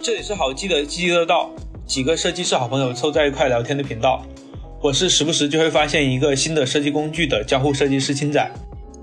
这里是好记的记得到，几个设计师好朋友凑在一块聊天的频道。我是时不时就会发现一个新的设计工具的交互设计师青仔。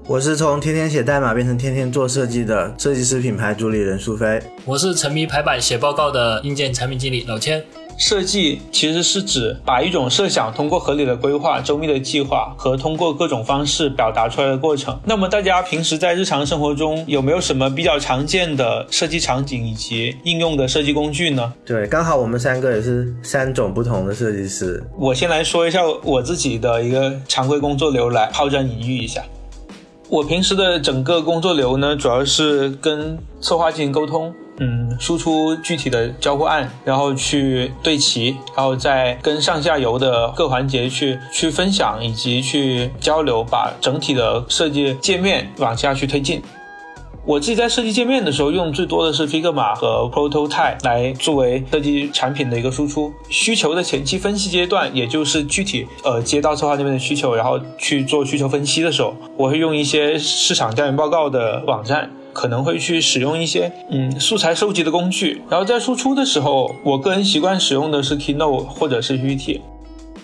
我是从天天写代码变成天天做设计的设计师品牌主理人苏菲。我是沉迷排版写报告的硬件产品经理老千。设计其实是指把一种设想通过合理的规划、周密的计划和通过各种方式表达出来的过程。那么大家平时在日常生活中有没有什么比较常见的设计场景以及应用的设计工具呢？对，刚好我们三个也是三种不同的设计师。我先来说一下我自己的一个常规工作流，来抛砖引玉一下。我平时的整个工作流呢，主要是跟策划进行沟通。嗯，输出具体的交互案，然后去对齐，然后再跟上下游的各环节去去分享以及去交流，把整体的设计界面往下去推进。我自己在设计界面的时候，用最多的是 Figma 和 Prototype 来作为设计产品的一个输出。需求的前期分析阶段，也就是具体呃接到策划那边的需求，然后去做需求分析的时候，我会用一些市场调研报告的网站。可能会去使用一些嗯素材收集的工具，然后在输出的时候，我个人习惯使用的是 Keynote 或者是 PPT。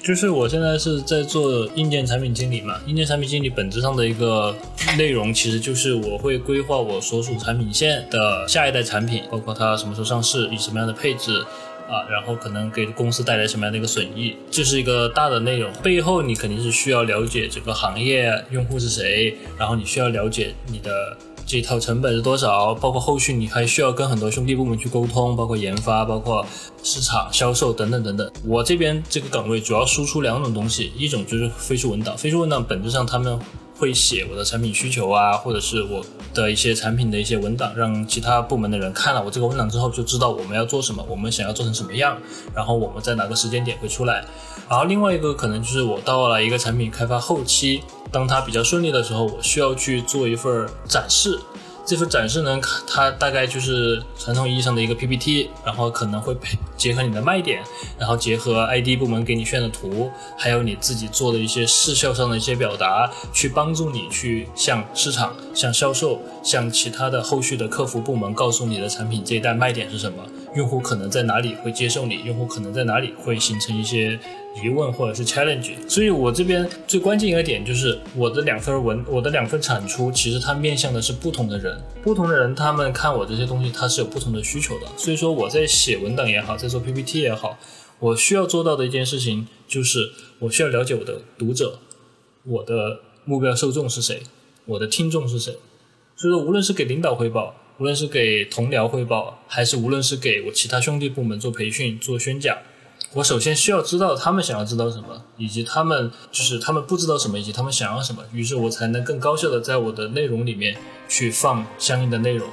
就是我现在是在做硬件产品经理嘛，硬件产品经理本质上的一个内容，其实就是我会规划我所属产品线的下一代产品，包括它什么时候上市，以什么样的配置啊，然后可能给公司带来什么样的一个损益，这是一个大的内容。背后你肯定是需要了解整个行业用户是谁，然后你需要了解你的。这套成本是多少？包括后续你还需要跟很多兄弟部门去沟通，包括研发、包括市场、销售等等等等。我这边这个岗位主要输出两种东西，一种就是飞书文档，飞书文档本质上他们会写我的产品需求啊，或者是我的一些产品的一些文档，让其他部门的人看了我这个文档之后就知道我们要做什么，我们想要做成什么样，然后我们在哪个时间点会出来。然后另外一个可能就是我到了一个产品开发后期。当它比较顺利的时候，我需要去做一份展示。这份展示呢，它大概就是传统意义上的一个 PPT，然后可能会配结合你的卖点，然后结合 ID 部门给你炫的图，还有你自己做的一些视效上的一些表达，去帮助你去向市场、向销售、向其他的后续的客服部门告诉你的产品这一代卖点是什么，用户可能在哪里会接受你，用户可能在哪里会形成一些。疑问或者是 challenge，所以我这边最关键一个点就是我的两份文，我的两份产出，其实它面向的是不同的人，不同的人他们看我这些东西，他是有不同的需求的。所以说我在写文档也好，在做 PPT 也好，我需要做到的一件事情就是我需要了解我的读者，我的目标受众是谁，我的听众是谁。所以说，无论是给领导汇报，无论是给同僚汇报，还是无论是给我其他兄弟部门做培训、做宣讲。我首先需要知道他们想要知道什么，以及他们就是他们不知道什么，以及他们想要什么，于是我才能更高效的在我的内容里面去放相应的内容。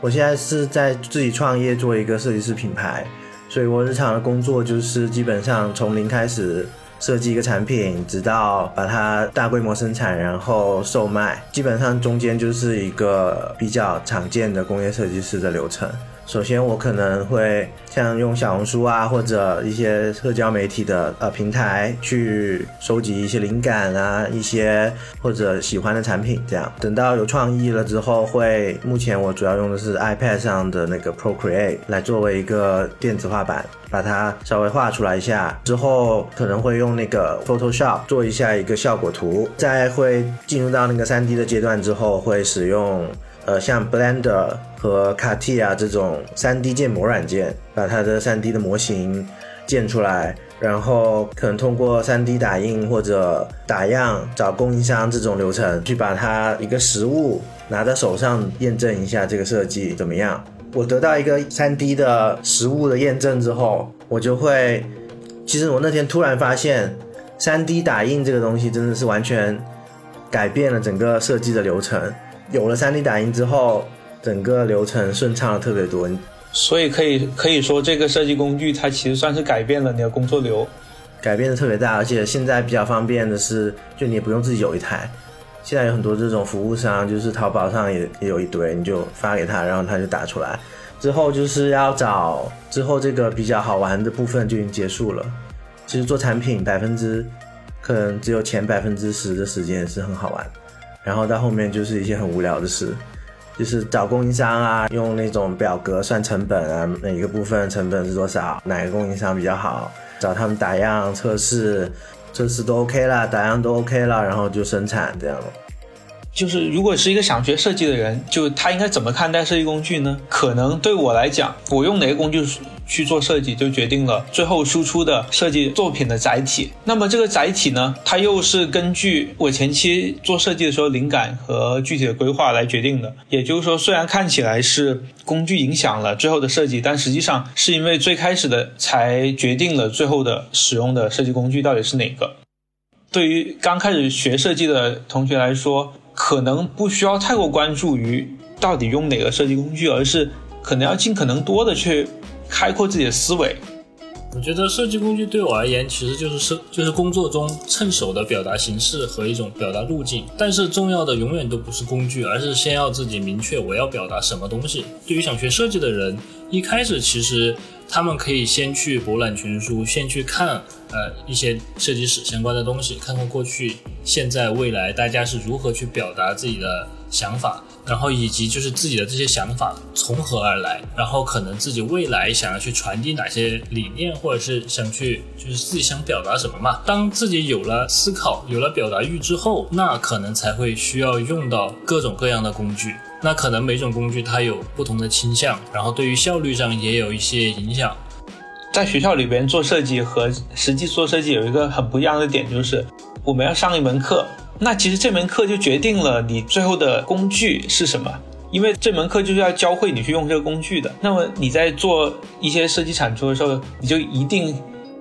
我现在是在自己创业做一个设计师品牌，所以我日常的工作就是基本上从零开始设计一个产品，直到把它大规模生产，然后售卖，基本上中间就是一个比较常见的工业设计师的流程。首先，我可能会像用小红书啊，或者一些社交媒体的呃平台去收集一些灵感啊，一些或者喜欢的产品，这样等到有创意了之后，会目前我主要用的是 iPad 上的那个 Procreate 来作为一个电子画板，把它稍微画出来一下，之后可能会用那个 Photoshop 做一下一个效果图，再会进入到那个 3D 的阶段之后，会使用。呃，像 Blender 和 Cartia 这种 3D 建模软件，把它的 3D 的模型建出来，然后可能通过 3D 打印或者打样，找供应商这种流程，去把它一个实物拿在手上验证一下这个设计怎么样。我得到一个 3D 的实物的验证之后，我就会，其实我那天突然发现，3D 打印这个东西真的是完全改变了整个设计的流程。有了 3D 打印之后，整个流程顺畅了特别多，所以可以可以说这个设计工具它其实算是改变了你的工作流，改变的特别大。而且现在比较方便的是，就你也不用自己有一台，现在有很多这种服务商，就是淘宝上也也有一堆，你就发给他，然后他就打出来。之后就是要找之后这个比较好玩的部分就已经结束了。其实做产品百分之可能只有前百分之十的时间是很好玩。然后到后面就是一些很无聊的事，就是找供应商啊，用那种表格算成本啊，哪一个部分成本是多少，哪个供应商比较好，找他们打样测试，测试都 OK 了，打样都 OK 了，然后就生产这样。就是如果是一个想学设计的人，就他应该怎么看待设计工具呢？可能对我来讲，我用哪个工具去做设计，就决定了最后输出的设计作品的载体。那么这个载体呢，它又是根据我前期做设计的时候灵感和具体的规划来决定的。也就是说，虽然看起来是工具影响了最后的设计，但实际上是因为最开始的才决定了最后的使用的设计工具到底是哪个。对于刚开始学设计的同学来说，可能不需要太过关注于到底用哪个设计工具，而是可能要尽可能多的去开阔自己的思维。我觉得设计工具对我而言，其实就是设就是工作中趁手的表达形式和一种表达路径。但是重要的永远都不是工具，而是先要自己明确我要表达什么东西。对于想学设计的人，一开始其实他们可以先去博览群书，先去看。呃，一些设计史相关的东西，看看过去、现在、未来大家是如何去表达自己的想法，然后以及就是自己的这些想法从何而来，然后可能自己未来想要去传递哪些理念，或者是想去就是自己想表达什么嘛。当自己有了思考、有了表达欲之后，那可能才会需要用到各种各样的工具。那可能每种工具它有不同的倾向，然后对于效率上也有一些影响。在学校里边做设计和实际做设计有一个很不一样的点，就是我们要上一门课，那其实这门课就决定了你最后的工具是什么，因为这门课就是要教会你去用这个工具的。那么你在做一些设计产出的时候，你就一定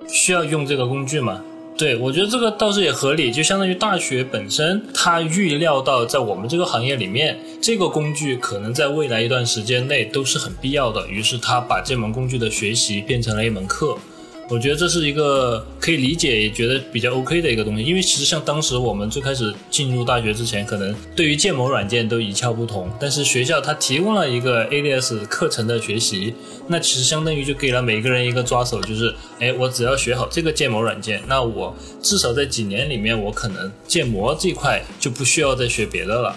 需要用这个工具吗？对，我觉得这个倒是也合理，就相当于大学本身，它预料到在我们这个行业里面，这个工具可能在未来一段时间内都是很必要的，于是他把这门工具的学习变成了一门课。我觉得这是一个可以理解，也觉得比较 OK 的一个东西。因为其实像当时我们最开始进入大学之前，可能对于建模软件都一窍不通，但是学校它提供了一个 ADS 课程的学习，那其实相当于就给了每个人一个抓手，就是哎，我只要学好这个建模软件，那我至少在几年里面，我可能建模这块就不需要再学别的了。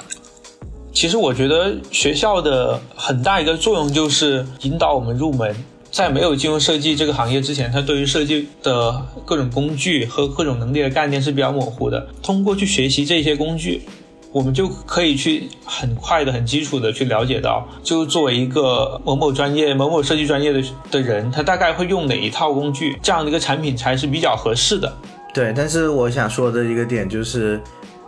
其实我觉得学校的很大一个作用就是引导我们入门。在没有进入设计这个行业之前，他对于设计的各种工具和各种能力的概念是比较模糊的。通过去学习这些工具，我们就可以去很快的、很基础的去了解到，就作为一个某某专业、某某设计专业的的人，他大概会用哪一套工具，这样的一个产品才是比较合适的。对，但是我想说的一个点就是，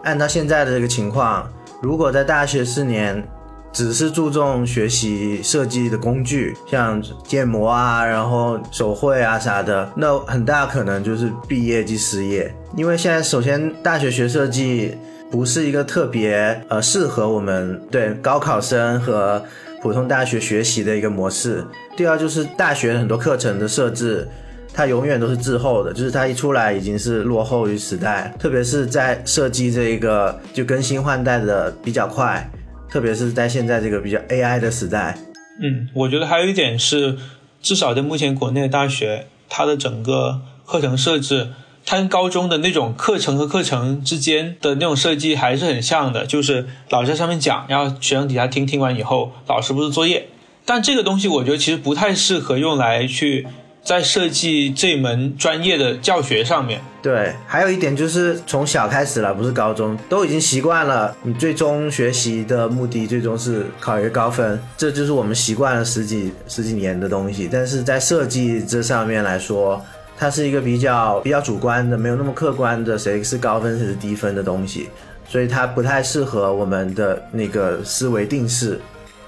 按照现在的这个情况，如果在大学四年。只是注重学习设计的工具，像建模啊，然后手绘啊啥的，那很大可能就是毕业即失业。因为现在首先大学学设计不是一个特别呃适合我们对高考生和普通大学学习的一个模式。第二就是大学很多课程的设置，它永远都是滞后的，就是它一出来已经是落后于时代，特别是在设计这一个就更新换代的比较快。特别是在现在这个比较 AI 的时代，嗯，我觉得还有一点是，至少在目前国内的大学，它的整个课程设置，它跟高中的那种课程和课程之间的那种设计还是很像的，就是老师在上面讲，然后学生底下听，听完以后老师布置作业，但这个东西我觉得其实不太适合用来去。在设计这门专业的教学上面，对，还有一点就是从小开始了，不是高中，都已经习惯了。你最终学习的目的，最终是考一个高分，这就是我们习惯了十几十几年的东西。但是在设计这上面来说，它是一个比较比较主观的，没有那么客观的谁是高分谁是低分的东西，所以它不太适合我们的那个思维定式。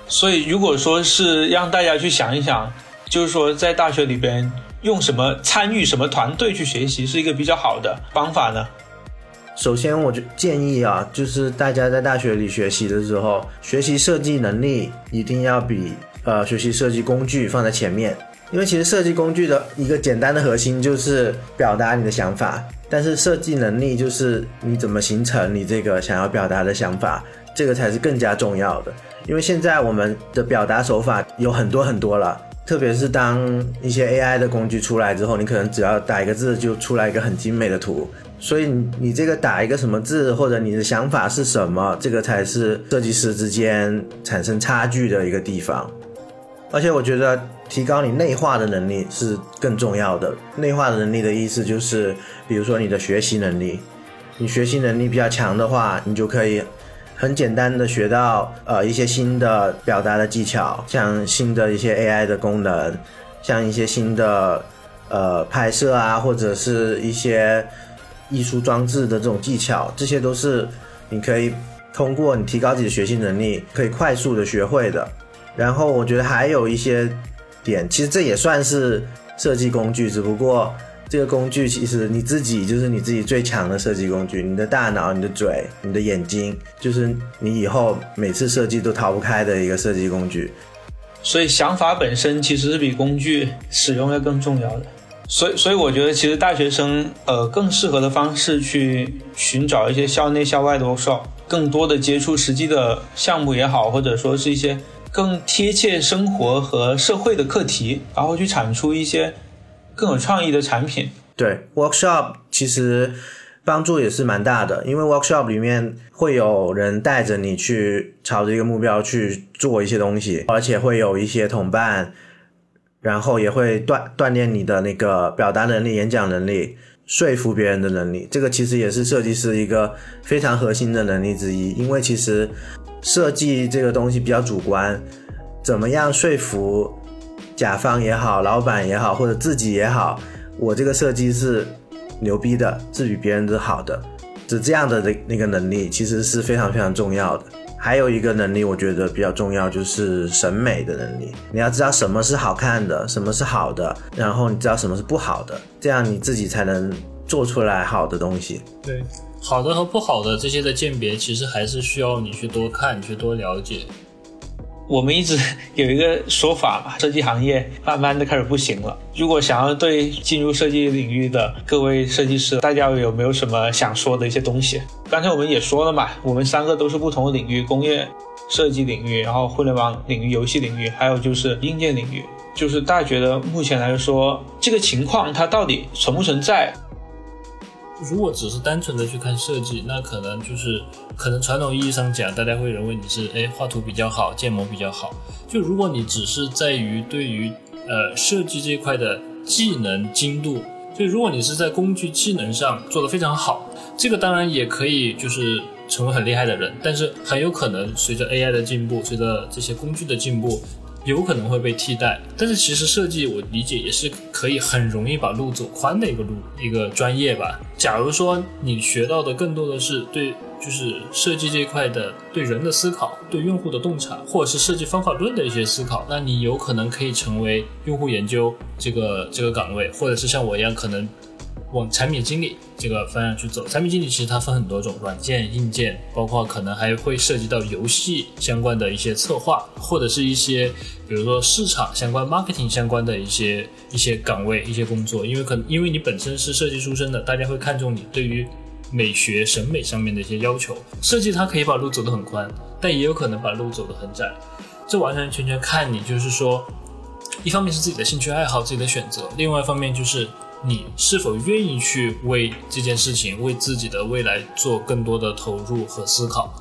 所以如果说是让大家去想一想。就是说，在大学里边用什么参与什么团队去学习，是一个比较好的方法呢？首先，我就建议啊，就是大家在大学里学习的时候，学习设计能力一定要比呃学习设计工具放在前面，因为其实设计工具的一个简单的核心就是表达你的想法，但是设计能力就是你怎么形成你这个想要表达的想法，这个才是更加重要的。因为现在我们的表达手法有很多很多了。特别是当一些 AI 的工具出来之后，你可能只要打一个字就出来一个很精美的图，所以你你这个打一个什么字，或者你的想法是什么，这个才是设计师之间产生差距的一个地方。而且我觉得提高你内化的能力是更重要的。内化的能力的意思就是，比如说你的学习能力，你学习能力比较强的话，你就可以很简单的学到呃一些新的表达的技巧，像新的一些 AI 的功能，像一些新的呃拍摄啊，或者是一些艺术装置的这种技巧，这些都是你可以通过你提高自己的学习能力，可以快速的学会的。然后我觉得还有一些点，其实这也算是设计工具，只不过这个工具其实你自己就是你自己最强的设计工具，你的大脑、你的嘴、你的眼睛，就是你以后每次设计都逃不开的一个设计工具。所以想法本身其实是比工具使用要更重要的。所以，所以我觉得其实大学生呃更适合的方式去寻找一些校内校外的 workshop，更多的接触实际的项目也好，或者说是一些。更贴切生活和社会的课题，然后去产出一些更有创意的产品。对，workshop 其实帮助也是蛮大的，因为 workshop 里面会有人带着你去朝着一个目标去做一些东西，而且会有一些同伴，然后也会锻锻炼你的那个表达能力、演讲能力、说服别人的能力。这个其实也是设计师一个非常核心的能力之一，因为其实。设计这个东西比较主观，怎么样说服甲方也好，老板也好，或者自己也好，我这个设计是牛逼的，是比别人的好的，是这样的那那个能力，其实是非常非常重要的。还有一个能力，我觉得比较重要，就是审美的能力。你要知道什么是好看的，什么是好的，然后你知道什么是不好的，这样你自己才能做出来好的东西。对。好的和不好的这些的鉴别，其实还是需要你去多看，去多了解。我们一直有一个说法嘛，设计行业慢慢的开始不行了。如果想要对进入设计领域的各位设计师，大家有没有什么想说的一些东西？刚才我们也说了嘛，我们三个都是不同的领域，工业设计领域，然后互联网领域、游戏领域，还有就是硬件领域。就是大家觉得目前来说，这个情况它到底存不存在？如果只是单纯的去看设计，那可能就是可能传统意义上讲，大家会认为你是哎画图比较好，建模比较好。就如果你只是在于对于呃设计这一块的技能精度，就如果你是在工具技能上做的非常好，这个当然也可以就是成为很厉害的人，但是很有可能随着 AI 的进步，随着这些工具的进步。有可能会被替代，但是其实设计我理解也是可以很容易把路走宽的一个路一个专业吧。假如说你学到的更多的是对就是设计这一块的对人的思考，对用户的洞察，或者是设计方法论的一些思考，那你有可能可以成为用户研究这个这个岗位，或者是像我一样可能。往产品经理这个方向去走，产品经理其实它分很多种，软件、硬件，包括可能还会涉及到游戏相关的一些策划，或者是一些比如说市场相关、marketing 相关的一些一些岗位、一些工作。因为可能因为你本身是设计出身的，大家会看重你对于美学审美上面的一些要求。设计它可以把路走得很宽，但也有可能把路走得很窄，这完完全全看你，就是说，一方面是自己的兴趣爱好、自己的选择，另外一方面就是。你是否愿意去为这件事情、为自己的未来做更多的投入和思考？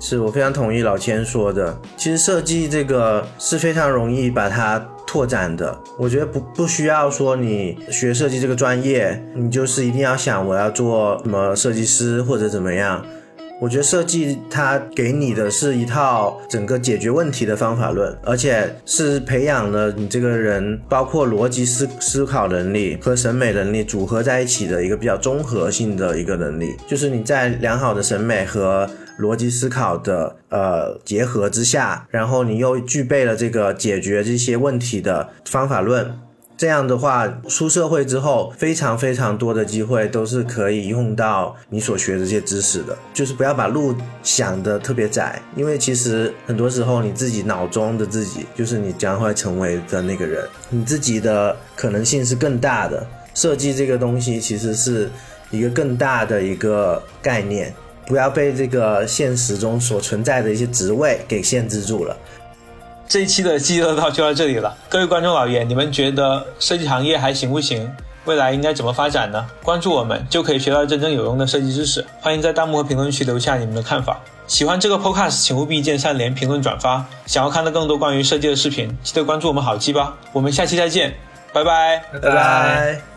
是我非常同意老千说的。其实设计这个是非常容易把它拓展的。我觉得不不需要说你学设计这个专业，你就是一定要想我要做什么设计师或者怎么样。我觉得设计它给你的是一套整个解决问题的方法论，而且是培养了你这个人，包括逻辑思思考能力和审美能力组合在一起的一个比较综合性的一个能力。就是你在良好的审美和逻辑思考的呃结合之下，然后你又具备了这个解决这些问题的方法论。这样的话，出社会之后，非常非常多的机会都是可以用到你所学的这些知识的。就是不要把路想的特别窄，因为其实很多时候你自己脑中的自己，就是你将会成为的那个人。你自己的可能性是更大的。设计这个东西其实是一个更大的一个概念，不要被这个现实中所存在的一些职位给限制住了。这一期的记乐道就到这里了。各位观众老爷，你们觉得设计行业还行不行？未来应该怎么发展呢？关注我们就可以学到真正有用的设计知识。欢迎在弹幕和评论区留下你们的看法。喜欢这个 podcast，请务必一键三连、评论、转发。想要看到更多关于设计的视频，记得关注我们好机吧。我们下期再见，拜拜，拜拜。